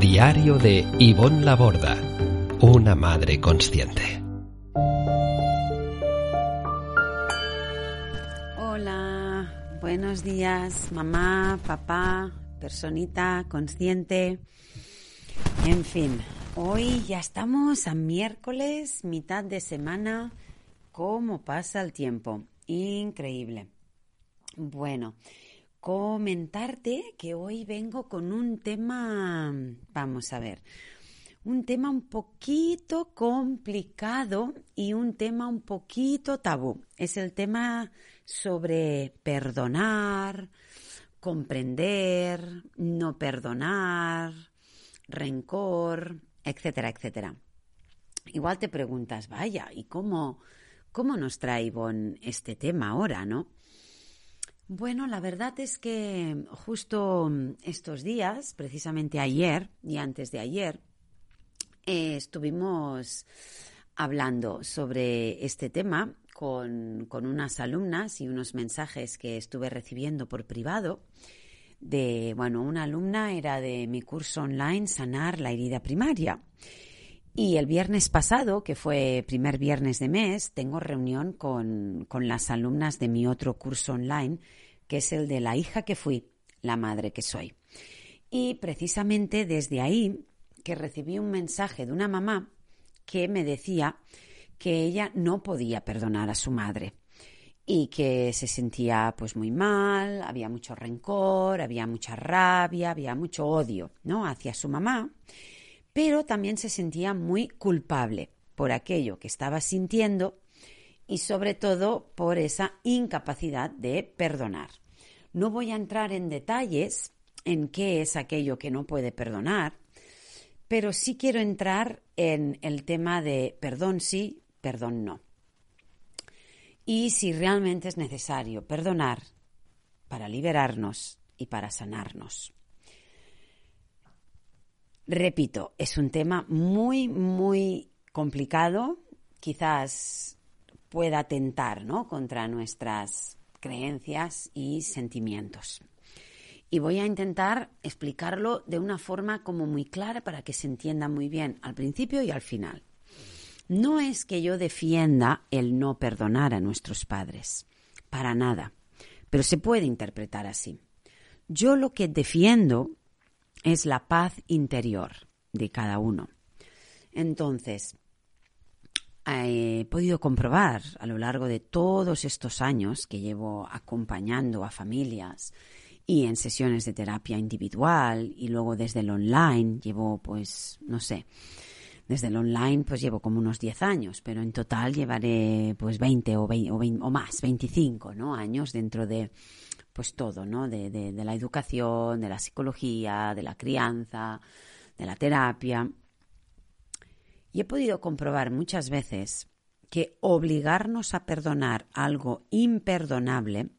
Diario de Ivonne Laborda, una madre consciente. Hola, buenos días, mamá, papá, personita consciente. En fin, hoy ya estamos a miércoles, mitad de semana. ¿Cómo pasa el tiempo? Increíble. Bueno, comentarte que hoy vengo con un tema, vamos a ver, un tema un poquito complicado y un tema un poquito tabú. Es el tema sobre perdonar, comprender, no perdonar, rencor, etcétera, etcétera. Igual te preguntas, vaya, ¿y cómo, cómo nos trae Ivonne este tema ahora, no? Bueno, la verdad es que justo estos días, precisamente ayer y antes de ayer, eh, estuvimos hablando sobre este tema con, con, unas alumnas y unos mensajes que estuve recibiendo por privado de, bueno, una alumna era de mi curso online Sanar la herida primaria. Y el viernes pasado, que fue primer viernes de mes, tengo reunión con, con las alumnas de mi otro curso online, que es el de la hija que fui, la madre que soy. Y precisamente desde ahí que recibí un mensaje de una mamá que me decía que ella no podía perdonar a su madre y que se sentía pues muy mal, había mucho rencor, había mucha rabia, había mucho odio, ¿no? hacia su mamá pero también se sentía muy culpable por aquello que estaba sintiendo y sobre todo por esa incapacidad de perdonar. No voy a entrar en detalles en qué es aquello que no puede perdonar, pero sí quiero entrar en el tema de perdón sí, perdón no. Y si realmente es necesario perdonar para liberarnos y para sanarnos. Repito, es un tema muy, muy complicado, quizás pueda atentar ¿no? contra nuestras creencias y sentimientos. Y voy a intentar explicarlo de una forma como muy clara para que se entienda muy bien al principio y al final. No es que yo defienda el no perdonar a nuestros padres, para nada, pero se puede interpretar así. Yo lo que defiendo es la paz interior de cada uno. Entonces, he podido comprobar a lo largo de todos estos años que llevo acompañando a familias y en sesiones de terapia individual y luego desde el online llevo pues no sé desde el online pues llevo como unos 10 años pero en total llevaré pues 20 o, 20, o, o más 25 ¿no? años dentro de pues todo, ¿no? De, de, la educación, de la psicología, de la crianza, de la terapia. Y he podido comprobar muchas veces que obligarnos a perdonar algo imperdonable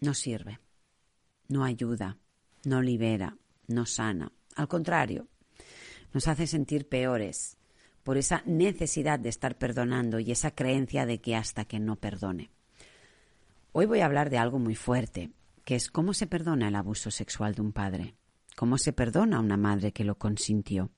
no sirve, no ayuda, no libera, no sana. Al contrario, nos hace sentir peores por esa necesidad de estar perdonando y esa creencia de que hasta que no perdone. Hoy voy a hablar de algo muy fuerte, que es cómo se perdona el abuso sexual de un padre, cómo se perdona a una madre que lo consintió,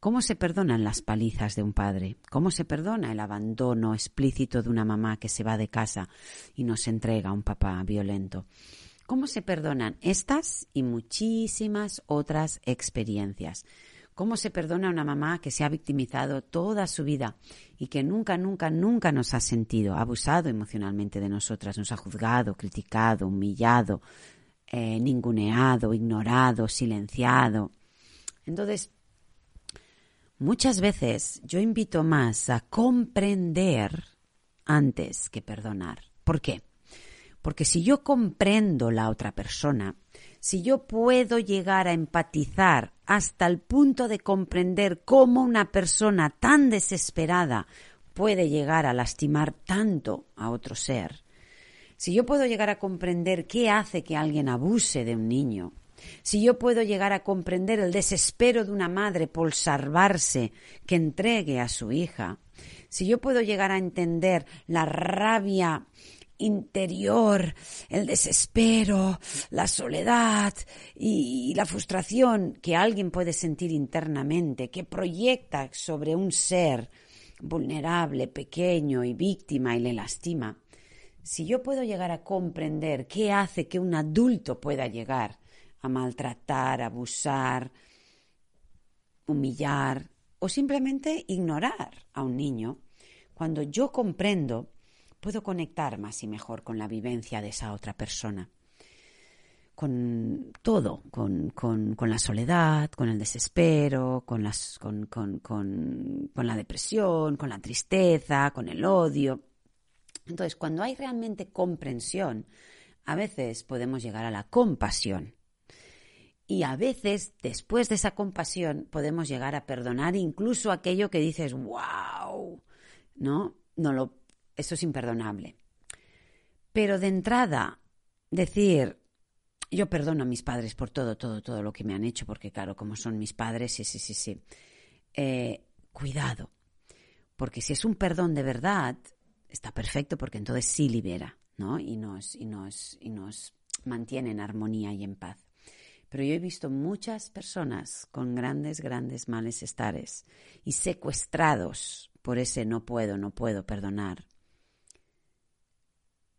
cómo se perdonan las palizas de un padre, cómo se perdona el abandono explícito de una mamá que se va de casa y nos entrega a un papá violento. ¿Cómo se perdonan estas y muchísimas otras experiencias? ¿Cómo se perdona a una mamá que se ha victimizado toda su vida y que nunca, nunca, nunca nos ha sentido, abusado emocionalmente de nosotras, nos ha juzgado, criticado, humillado, eh, ninguneado, ignorado, silenciado? Entonces, muchas veces yo invito más a comprender antes que perdonar. ¿Por qué? Porque si yo comprendo la otra persona, si yo puedo llegar a empatizar hasta el punto de comprender cómo una persona tan desesperada puede llegar a lastimar tanto a otro ser, si yo puedo llegar a comprender qué hace que alguien abuse de un niño, si yo puedo llegar a comprender el desespero de una madre por salvarse que entregue a su hija, si yo puedo llegar a entender la rabia interior, el desespero, la soledad y, la frustración que alguien puede sentir internamente, que proyecta sobre un ser vulnerable, pequeño y víctima y le lastima, si yo puedo llegar a comprender qué hace que un adulto pueda llegar a maltratar, abusar, humillar o simplemente ignorar a un niño, cuando yo comprendo, puedo conectar más y mejor con la vivencia de esa otra persona. Con todo, con, la soledad, con el desespero, con, las, con, con la depresión, con la tristeza, con el odio. Entonces, cuando hay realmente comprensión, a veces podemos llegar a la compasión. Y a veces, después de esa compasión, podemos llegar a perdonar incluso aquello que dices, wow, ¿no? No lo, eso es imperdonable. Pero de entrada, decir, yo perdono a mis padres por todo, todo, todo lo que me han hecho, porque claro, como son mis padres, sí, sí, sí, sí. Eh, cuidado, porque si es un perdón de verdad, está perfecto porque entonces sí libera, ¿no? Y nos, y nos, y nos mantiene en armonía y en paz. Pero yo he visto muchas personas con grandes, grandes malestares y secuestrados por ese no puedo, no puedo perdonar,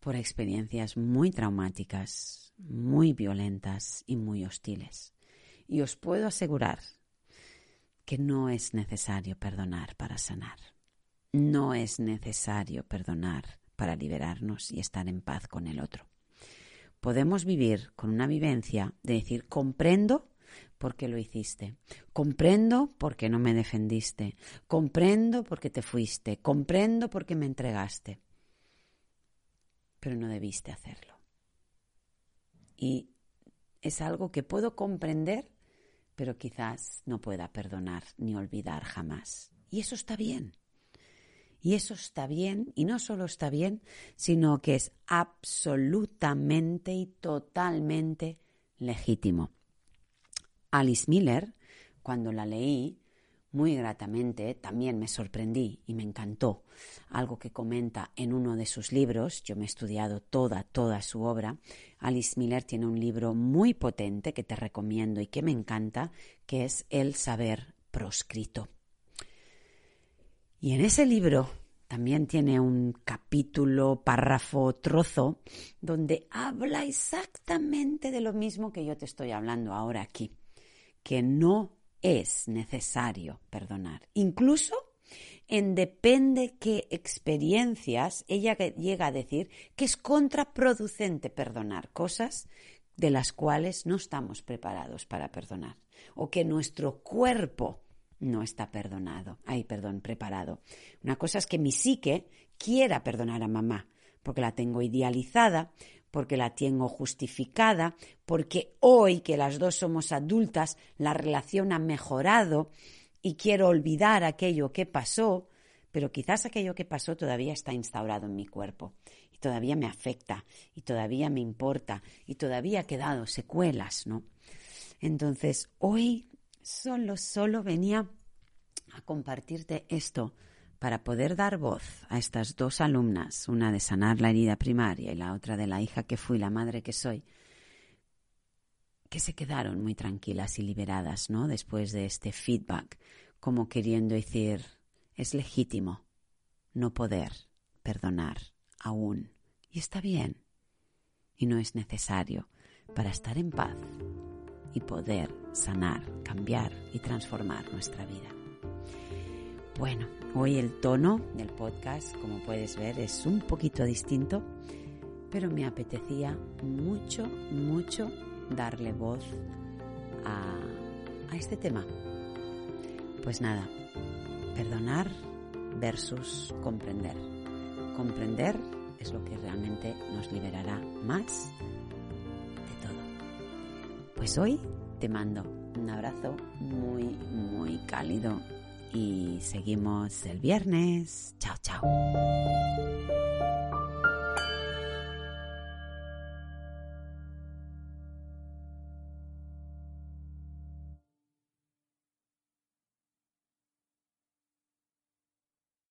por experiencias muy traumáticas, muy violentas y muy hostiles. Y os puedo asegurar que no es necesario perdonar para sanar. No es necesario perdonar para liberarnos y estar en paz con el otro. Podemos vivir con una vivencia de decir, comprendo por qué lo hiciste, comprendo por qué no me defendiste, comprendo por qué te fuiste, comprendo por qué me entregaste, pero no debiste hacerlo. Y es algo que puedo comprender, pero quizás no pueda perdonar ni olvidar jamás. Y eso está bien. Y eso está bien, y no solo está bien, sino que es absolutamente y totalmente legítimo. Alice Miller, cuando la leí, muy gratamente, también me sorprendí y me encantó. Algo que comenta en uno de sus libros, yo me he estudiado toda, toda su obra. Alice Miller tiene un libro muy potente que te recomiendo y que me encanta, que es El saber proscrito. Y en ese libro también tiene un capítulo, párrafo, trozo, donde habla exactamente de lo mismo que yo te estoy hablando ahora aquí, que no es necesario perdonar. Incluso en depende qué experiencias, ella llega a decir que es contraproducente perdonar cosas de las cuales no estamos preparados para perdonar o que nuestro cuerpo no está perdonado, ay, perdón, preparado. Una cosa es que mi psique quiera perdonar a mamá, porque la tengo idealizada, porque la tengo justificada, porque hoy que las dos somos adultas, la relación ha mejorado y quiero olvidar aquello que pasó, pero quizás aquello que pasó todavía está instaurado en mi cuerpo y todavía me afecta y todavía me importa y todavía ha quedado secuelas, ¿no? Entonces, hoy solo, solo venía a compartirte esto para poder dar voz a estas dos alumnas, una de sanar la herida primaria y la otra de la hija que fui, la madre que soy, que se quedaron muy tranquilas y liberadas, ¿no? Después de este feedback, como queriendo decir, es legítimo no poder perdonar aún. Y está bien. Y no es necesario para estar en paz y poder sanar, cambiar y transformar nuestra vida. Bueno, hoy el tono del podcast, como puedes ver, es un poquito distinto, pero me apetecía mucho, mucho darle voz a, a este tema. Pues nada, perdonar versus comprender. Comprender es lo que realmente nos liberará más de todo. Pues hoy te mando Un abrazo muy, muy cálido y seguimos el viernes. Chao, chao.